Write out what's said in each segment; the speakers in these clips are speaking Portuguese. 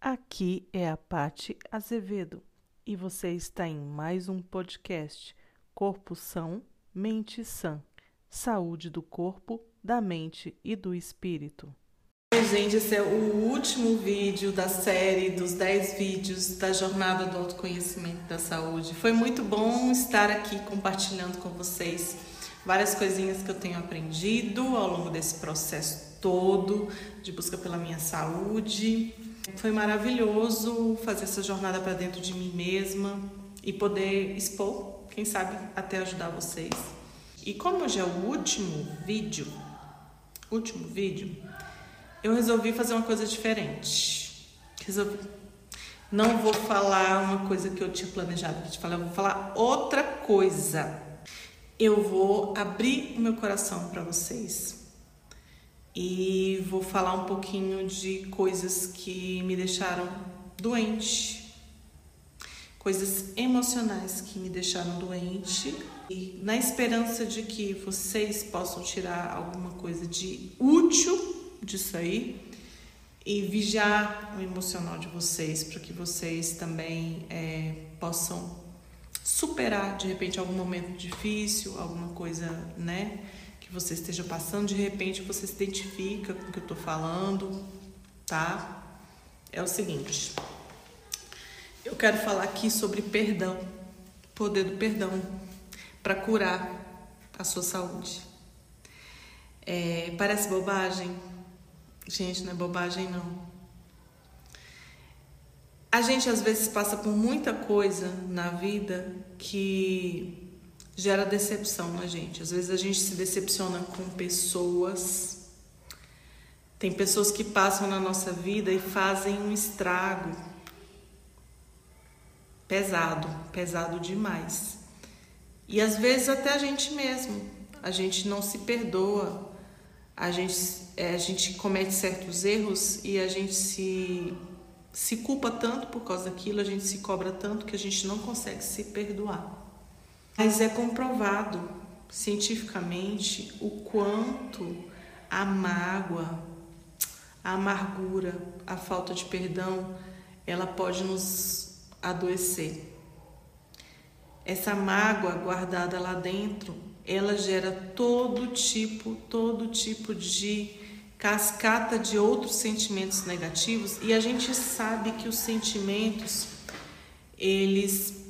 Aqui é a Pati Azevedo e você está em mais um podcast Corpo São, Mente Sã. Saúde do corpo, da mente e do espírito. Gente, esse é o último vídeo da série dos 10 vídeos da Jornada do Autoconhecimento da Saúde. Foi muito bom estar aqui compartilhando com vocês várias coisinhas que eu tenho aprendido ao longo desse processo todo de busca pela minha saúde. Foi maravilhoso fazer essa jornada para dentro de mim mesma e poder expor, quem sabe até ajudar vocês. E como hoje é o último vídeo, último vídeo, eu resolvi fazer uma coisa diferente. Resolvi. Não vou falar uma coisa que eu tinha planejado te falar, eu vou falar outra coisa. Eu vou abrir o meu coração para vocês e vou falar um pouquinho de coisas que me deixaram doente, coisas emocionais que me deixaram doente. E na esperança de que vocês possam tirar alguma coisa de útil disso aí e vigiar o emocional de vocês para que vocês também é, possam superar de repente algum momento difícil, alguma coisa, né, que você esteja passando, de repente você se identifica com o que eu tô falando, tá? É o seguinte, eu quero falar aqui sobre perdão, poder do perdão para curar a sua saúde. É, parece bobagem, Gente, não é bobagem não. A gente às vezes passa por muita coisa na vida que gera decepção na gente. Às vezes a gente se decepciona com pessoas. Tem pessoas que passam na nossa vida e fazem um estrago pesado, pesado demais. E às vezes até a gente mesmo, a gente não se perdoa, a gente, é, a gente comete certos erros e a gente se, se culpa tanto por causa daquilo, a gente se cobra tanto que a gente não consegue se perdoar. Mas é comprovado cientificamente o quanto a mágoa, a amargura, a falta de perdão, ela pode nos adoecer. Essa mágoa guardada lá dentro, ela gera todo tipo, todo tipo de cascata de outros sentimentos negativos e a gente sabe que os sentimentos eles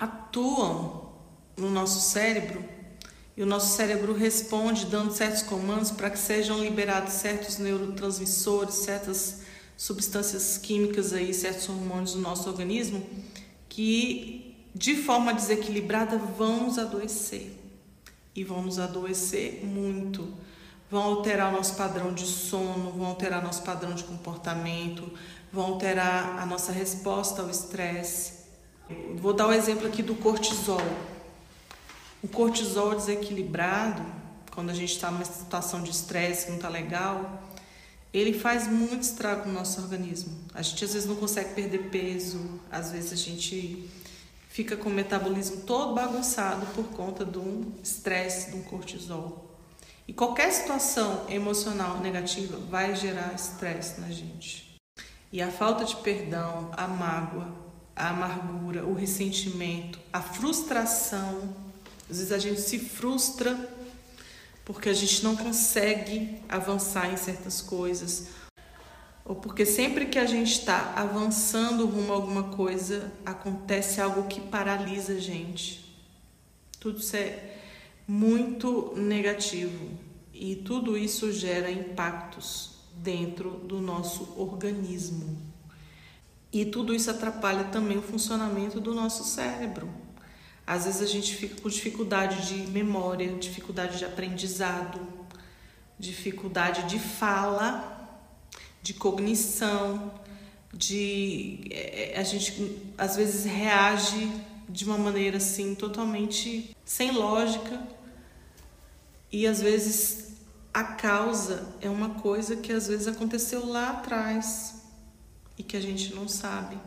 atuam no nosso cérebro e o nosso cérebro responde dando certos comandos para que sejam liberados certos neurotransmissores, certas substâncias químicas aí, certos hormônios do nosso organismo que de forma desequilibrada vão nos adoecer e vão nos adoecer muito. Vão alterar o nosso padrão de sono, vão alterar nosso padrão de comportamento, vão alterar a nossa resposta ao estresse. Vou dar o um exemplo aqui do cortisol. O cortisol desequilibrado, quando a gente está numa situação de estresse que não está legal, ele faz muito estrago no nosso organismo. A gente às vezes não consegue perder peso, às vezes a gente fica com o metabolismo todo bagunçado por conta de um estresse, de um cortisol. E qualquer situação emocional negativa vai gerar estresse na gente. E a falta de perdão, a mágoa, a amargura, o ressentimento, a frustração, às vezes a gente se frustra porque a gente não consegue avançar em certas coisas, ou porque sempre que a gente está avançando rumo a alguma coisa, acontece algo que paralisa a gente. Tudo isso é muito negativo e tudo isso gera impactos dentro do nosso organismo. E tudo isso atrapalha também o funcionamento do nosso cérebro. Às vezes a gente fica com dificuldade de memória, dificuldade de aprendizado, dificuldade de fala de cognição, de é, é, a gente às vezes reage de uma maneira assim totalmente sem lógica e às vezes a causa é uma coisa que às vezes aconteceu lá atrás e que a gente não sabe.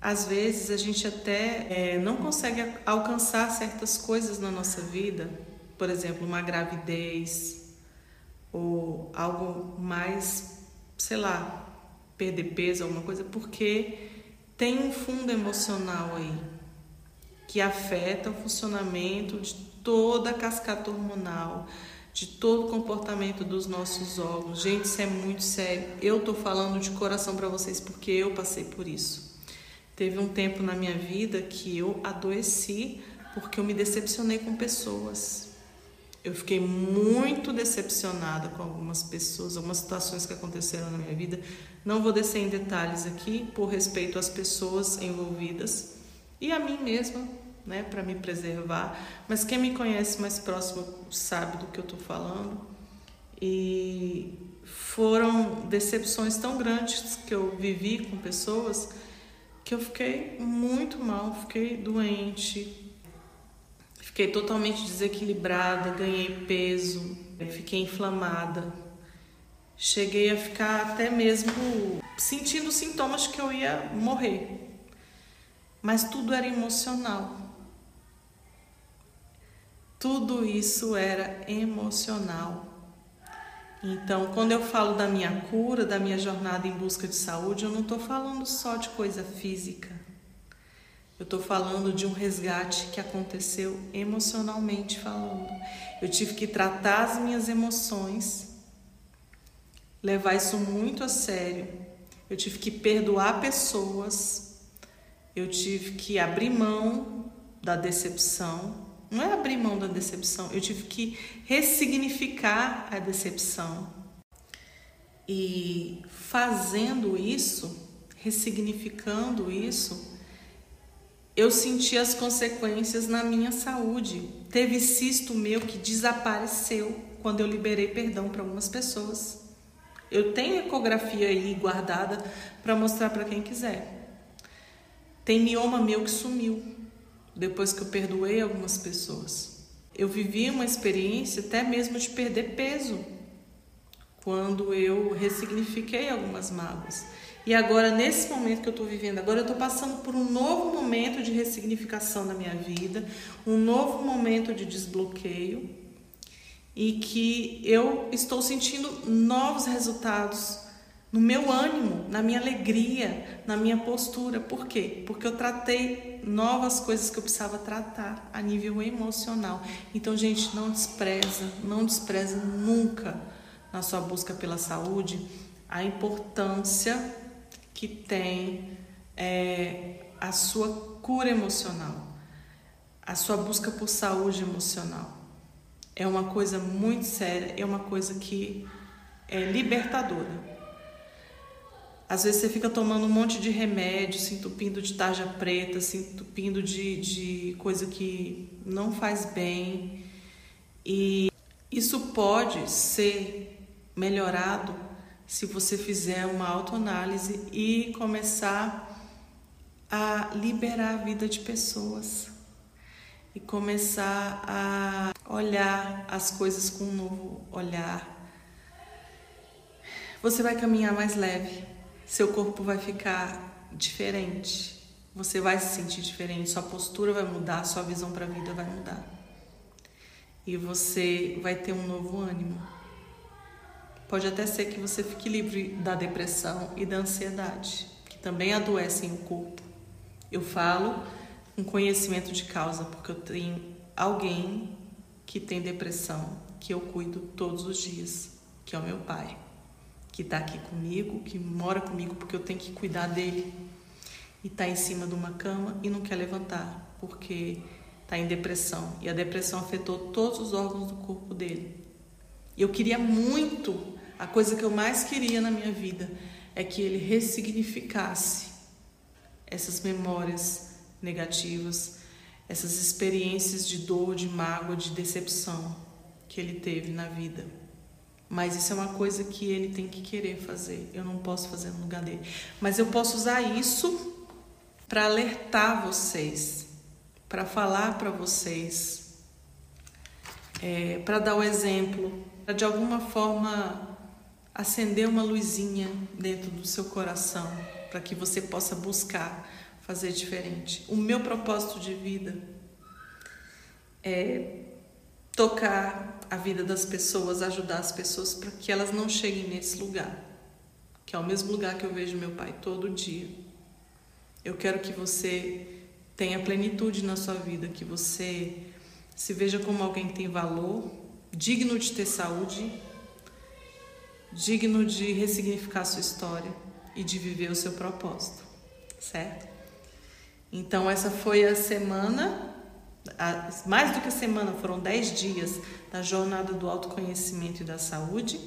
Às vezes a gente até é, não consegue alcançar certas coisas na nossa vida, por exemplo, uma gravidez ou algo mais sei lá, perder peso, alguma coisa, porque tem um fundo emocional aí que afeta o funcionamento de toda a cascata hormonal, de todo o comportamento dos nossos órgãos. Gente, isso é muito sério. Eu tô falando de coração para vocês porque eu passei por isso. Teve um tempo na minha vida que eu adoeci porque eu me decepcionei com pessoas. Eu fiquei muito decepcionada com algumas pessoas, algumas situações que aconteceram na minha vida. Não vou descer em detalhes aqui, por respeito às pessoas envolvidas e a mim mesma, né, para me preservar. Mas quem me conhece mais próximo sabe do que eu estou falando. E foram decepções tão grandes que eu vivi com pessoas que eu fiquei muito mal, fiquei doente, Fiquei totalmente desequilibrada, ganhei peso, fiquei inflamada. Cheguei a ficar até mesmo sentindo sintomas de que eu ia morrer. Mas tudo era emocional. Tudo isso era emocional. Então, quando eu falo da minha cura, da minha jornada em busca de saúde, eu não estou falando só de coisa física. Eu estou falando de um resgate que aconteceu emocionalmente falando. Eu tive que tratar as minhas emoções, levar isso muito a sério. Eu tive que perdoar pessoas. Eu tive que abrir mão da decepção. Não é abrir mão da decepção, eu tive que ressignificar a decepção. E fazendo isso, ressignificando isso, eu senti as consequências na minha saúde. Teve cisto meu que desapareceu quando eu liberei perdão para algumas pessoas. Eu tenho ecografia aí guardada para mostrar para quem quiser. Tem mioma meu que sumiu depois que eu perdoei algumas pessoas. Eu vivi uma experiência até mesmo de perder peso quando eu ressignifiquei algumas mágoas. E agora, nesse momento que eu estou vivendo, agora eu estou passando por um novo momento de ressignificação na minha vida, um novo momento de desbloqueio e que eu estou sentindo novos resultados no meu ânimo, na minha alegria, na minha postura. Por quê? Porque eu tratei novas coisas que eu precisava tratar a nível emocional. Então, gente, não despreza, não despreza nunca na sua busca pela saúde a importância que tem é, a sua cura emocional, a sua busca por saúde emocional. É uma coisa muito séria, é uma coisa que é libertadora. Às vezes você fica tomando um monte de remédio, se entupindo de tarja preta, se entupindo de, de coisa que não faz bem. E isso pode ser melhorado se você fizer uma autoanálise e começar a liberar a vida de pessoas e começar a olhar as coisas com um novo olhar. Você vai caminhar mais leve, seu corpo vai ficar diferente, você vai se sentir diferente, sua postura vai mudar, sua visão para a vida vai mudar. E você vai ter um novo ânimo. Pode até ser que você fique livre da depressão e da ansiedade, que também adoecem o corpo. Eu falo com conhecimento de causa, porque eu tenho alguém que tem depressão, que eu cuido todos os dias, que é o meu pai, que está aqui comigo, que mora comigo porque eu tenho que cuidar dele. E está em cima de uma cama e não quer levantar, porque está em depressão. E a depressão afetou todos os órgãos do corpo dele. Eu queria muito a coisa que eu mais queria na minha vida é que ele ressignificasse essas memórias negativas, essas experiências de dor, de mágoa, de decepção que ele teve na vida. Mas isso é uma coisa que ele tem que querer fazer. Eu não posso fazer no lugar dele. Mas eu posso usar isso para alertar vocês, para falar para vocês, é, para dar o exemplo, para de alguma forma acender uma luzinha dentro do seu coração para que você possa buscar fazer diferente. O meu propósito de vida é tocar a vida das pessoas, ajudar as pessoas para que elas não cheguem nesse lugar que é o mesmo lugar que eu vejo meu pai todo dia. Eu quero que você tenha plenitude na sua vida, que você se veja como alguém que tem valor, digno de ter saúde, digno de ressignificar sua história e de viver o seu propósito, certo? Então, essa foi a semana, mais do que semana, foram 10 dias da jornada do autoconhecimento e da saúde.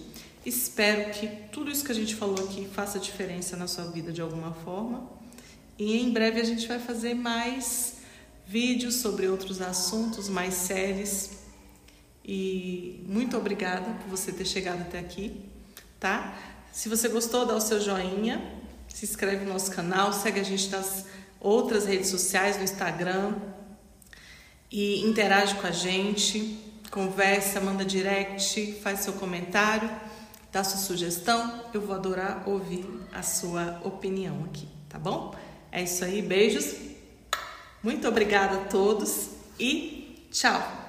Espero que tudo isso que a gente falou aqui faça diferença na sua vida de alguma forma. E em breve a gente vai fazer mais vídeos sobre outros assuntos, mais séries. E muito obrigada por você ter chegado até aqui, tá? Se você gostou, dá o seu joinha, se inscreve no nosso canal, segue a gente nas outras redes sociais, no Instagram e interage com a gente, conversa, manda direct, faz seu comentário, dá sua sugestão. Eu vou adorar ouvir a sua opinião aqui, tá bom? É isso aí, beijos. Muito obrigada a todos e tchau!